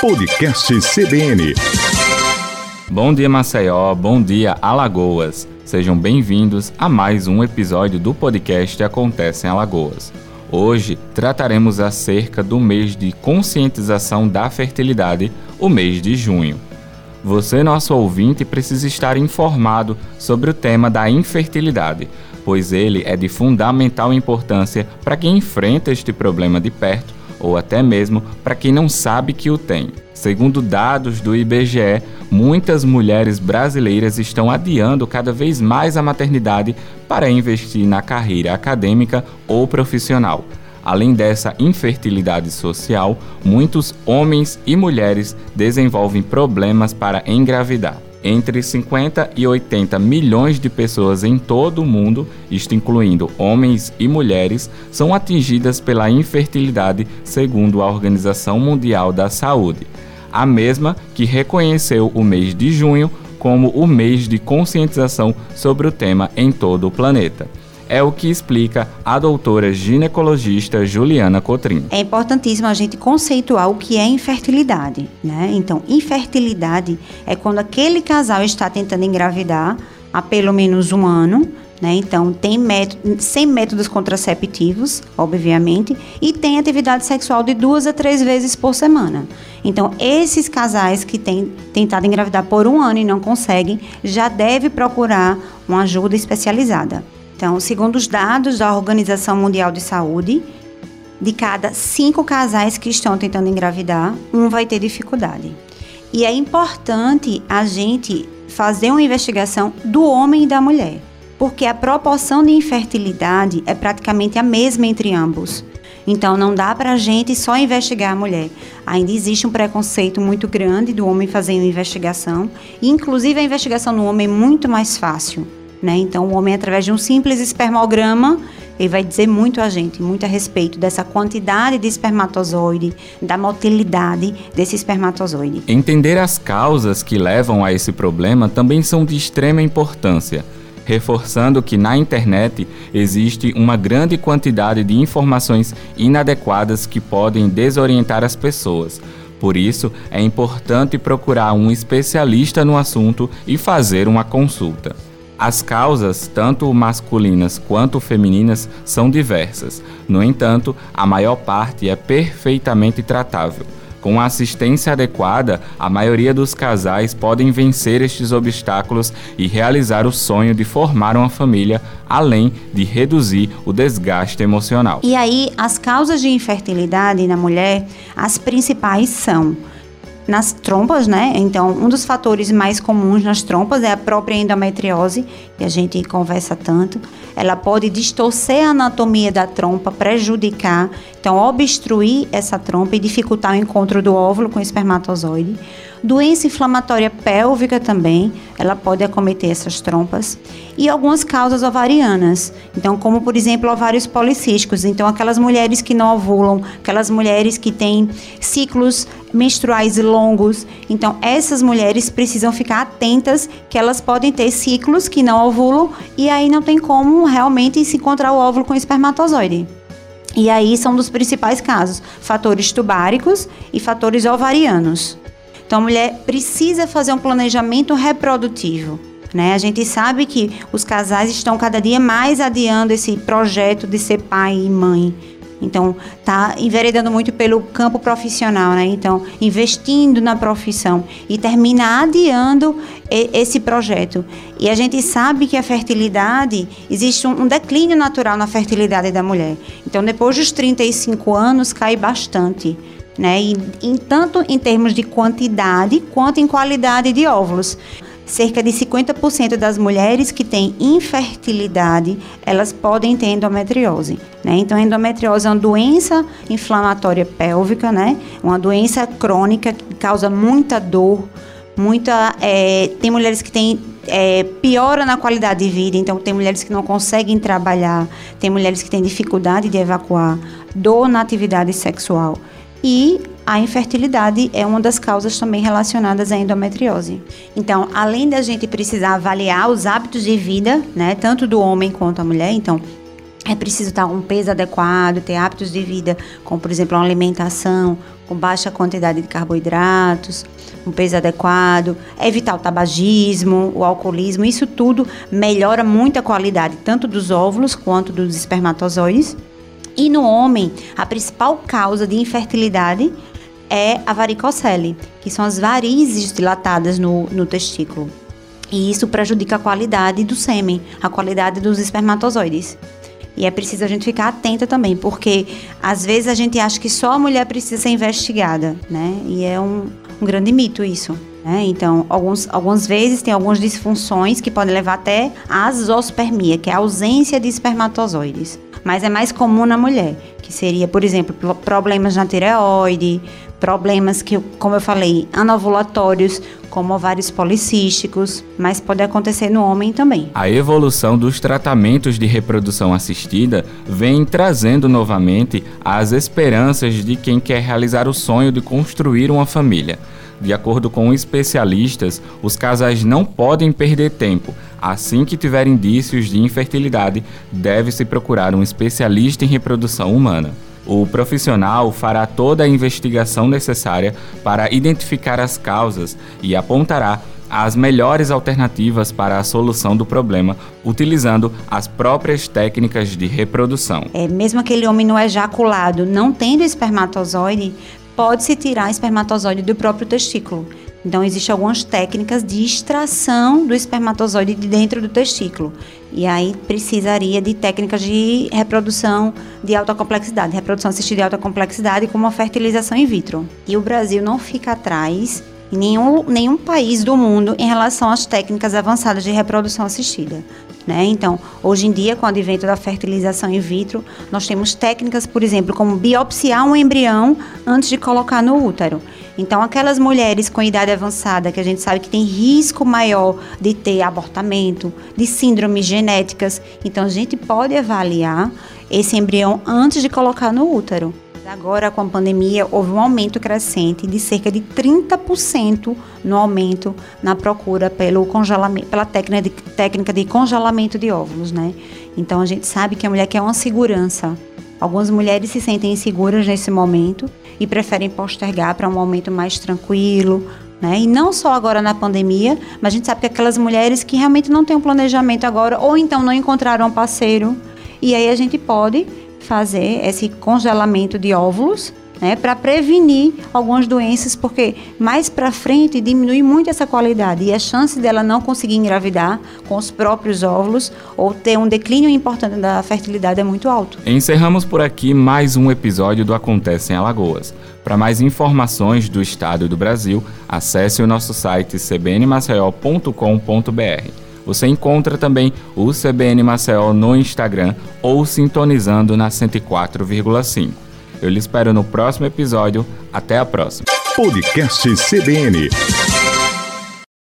Podcast CBN. Bom dia, Maceió. Bom dia, Alagoas. Sejam bem-vindos a mais um episódio do podcast Acontece em Alagoas. Hoje trataremos acerca do mês de conscientização da fertilidade, o mês de junho. Você, nosso ouvinte, precisa estar informado sobre o tema da infertilidade, pois ele é de fundamental importância para quem enfrenta este problema de perto ou até mesmo para quem não sabe que o tem. Segundo dados do IBGE, muitas mulheres brasileiras estão adiando cada vez mais a maternidade para investir na carreira acadêmica ou profissional. Além dessa infertilidade social, muitos homens e mulheres desenvolvem problemas para engravidar. Entre 50 e 80 milhões de pessoas em todo o mundo, isto incluindo homens e mulheres, são atingidas pela infertilidade, segundo a Organização Mundial da Saúde, a mesma que reconheceu o mês de junho como o mês de conscientização sobre o tema em todo o planeta é o que explica a doutora ginecologista Juliana Cotrim. É importantíssimo a gente conceituar o que é infertilidade, né? Então, infertilidade é quando aquele casal está tentando engravidar há pelo menos um ano, né? Então, tem método, sem métodos contraceptivos, obviamente, e tem atividade sexual de duas a três vezes por semana. Então, esses casais que têm tentado engravidar por um ano e não conseguem, já deve procurar uma ajuda especializada. Então, segundo os dados da Organização Mundial de Saúde, de cada cinco casais que estão tentando engravidar, um vai ter dificuldade. E é importante a gente fazer uma investigação do homem e da mulher, porque a proporção de infertilidade é praticamente a mesma entre ambos. Então não dá para a gente só investigar a mulher. Ainda existe um preconceito muito grande do homem fazendo investigação, e inclusive a investigação no homem é muito mais fácil. Né? Então, o homem, através de um simples espermograma, ele vai dizer muito a gente, muito a respeito dessa quantidade de espermatozoide, da motilidade desse espermatozoide. Entender as causas que levam a esse problema também são de extrema importância, reforçando que na internet existe uma grande quantidade de informações inadequadas que podem desorientar as pessoas. Por isso, é importante procurar um especialista no assunto e fazer uma consulta. As causas, tanto masculinas quanto femininas, são diversas. No entanto, a maior parte é perfeitamente tratável. Com a assistência adequada, a maioria dos casais podem vencer estes obstáculos e realizar o sonho de formar uma família, além de reduzir o desgaste emocional. E aí, as causas de infertilidade na mulher, as principais são nas trompas, né? Então, um dos fatores mais comuns nas trompas é a própria endometriose, que a gente conversa tanto. Ela pode distorcer a anatomia da trompa, prejudicar, então obstruir essa trompa e dificultar o encontro do óvulo com o espermatozoide. Doença inflamatória pélvica também, ela pode acometer essas trompas. E algumas causas ovarianas, então, como por exemplo, ovários policísticos. Então, aquelas mulheres que não ovulam, aquelas mulheres que têm ciclos menstruais longos. Então, essas mulheres precisam ficar atentas que elas podem ter ciclos que não ovulam e aí não tem como realmente se encontrar o óvulo com o espermatozoide. E aí são dos principais casos: fatores tubáricos e fatores ovarianos. Então a mulher precisa fazer um planejamento reprodutivo. Né? A gente sabe que os casais estão cada dia mais adiando esse projeto de ser pai e mãe. Então, tá enveredando muito pelo campo profissional, né? Então, investindo na profissão e termina adiando esse projeto. E a gente sabe que a fertilidade, existe um declínio natural na fertilidade da mulher. Então, depois dos 35 anos, cai bastante né? E, tanto em termos de quantidade quanto em qualidade de óvulos. Cerca de 50% das mulheres que têm infertilidade, elas podem ter endometriose. Né? Então, a endometriose é uma doença inflamatória pélvica, né? Uma doença crônica que causa muita dor, muita. É, tem mulheres que têm é, piora na qualidade de vida, então tem mulheres que não conseguem trabalhar, tem mulheres que têm dificuldade de evacuar, dor na atividade sexual. E a infertilidade é uma das causas também relacionadas à endometriose. Então, além da gente precisar avaliar os hábitos de vida, né, tanto do homem quanto da mulher, então é preciso estar com um peso adequado, ter hábitos de vida, como por exemplo uma alimentação com baixa quantidade de carboidratos, um peso adequado, evitar o tabagismo, o alcoolismo, isso tudo melhora muito a qualidade tanto dos óvulos quanto dos espermatozoides. E no homem, a principal causa de infertilidade é a varicocele, que são as varizes dilatadas no, no testículo. E isso prejudica a qualidade do sêmen, a qualidade dos espermatozoides. E é preciso a gente ficar atenta também, porque às vezes a gente acha que só a mulher precisa ser investigada, né? E é um, um grande mito isso. Né? Então, alguns, algumas vezes tem algumas disfunções que podem levar até a zoospermia, que é a ausência de espermatozoides. Mas é mais comum na mulher, que seria, por exemplo, problemas na tireoide, problemas que, como eu falei, anovulatórios, como ovários policísticos, mas pode acontecer no homem também. A evolução dos tratamentos de reprodução assistida vem trazendo novamente as esperanças de quem quer realizar o sonho de construir uma família. De acordo com especialistas, os casais não podem perder tempo. Assim que tiver indícios de infertilidade, deve-se procurar um especialista em reprodução humana. O profissional fará toda a investigação necessária para identificar as causas e apontará as melhores alternativas para a solução do problema, utilizando as próprias técnicas de reprodução. É, mesmo aquele homem no ejaculado não tendo espermatozoide, pode-se tirar espermatozoide do próprio testículo. Então, existem algumas técnicas de extração do espermatozoide de dentro do testículo. E aí precisaria de técnicas de reprodução de alta complexidade, reprodução assistida de alta complexidade, como a fertilização in vitro. E o Brasil não fica atrás em nenhum, nenhum país do mundo em relação às técnicas avançadas de reprodução assistida. Né? Então, hoje em dia, com o advento da fertilização in vitro, nós temos técnicas, por exemplo, como biopsiar um embrião antes de colocar no útero. Então, aquelas mulheres com idade avançada, que a gente sabe que tem risco maior de ter abortamento, de síndromes genéticas, então a gente pode avaliar esse embrião antes de colocar no útero. Agora, com a pandemia, houve um aumento crescente de cerca de 30% no aumento na procura pelo congelamento, pela técnica de, técnica de congelamento de óvulos, né? Então, a gente sabe que a mulher quer uma segurança. Algumas mulheres se sentem inseguras nesse momento e preferem postergar para um momento mais tranquilo, né? E não só agora na pandemia, mas a gente sabe que aquelas mulheres que realmente não têm um planejamento agora ou então não encontraram um parceiro, e aí a gente pode fazer esse congelamento de óvulos, né, para prevenir algumas doenças, porque mais para frente diminui muito essa qualidade e a chance dela não conseguir engravidar com os próprios óvulos ou ter um declínio importante da fertilidade é muito alto. Encerramos por aqui mais um episódio do Acontece em Alagoas. Para mais informações do estado do Brasil, acesse o nosso site cbnmaceió.com.br. Você encontra também o CBN Maceió no Instagram ou sintonizando na 104,5. Eu lhe espero no próximo episódio. Até a próxima. Podcast CBN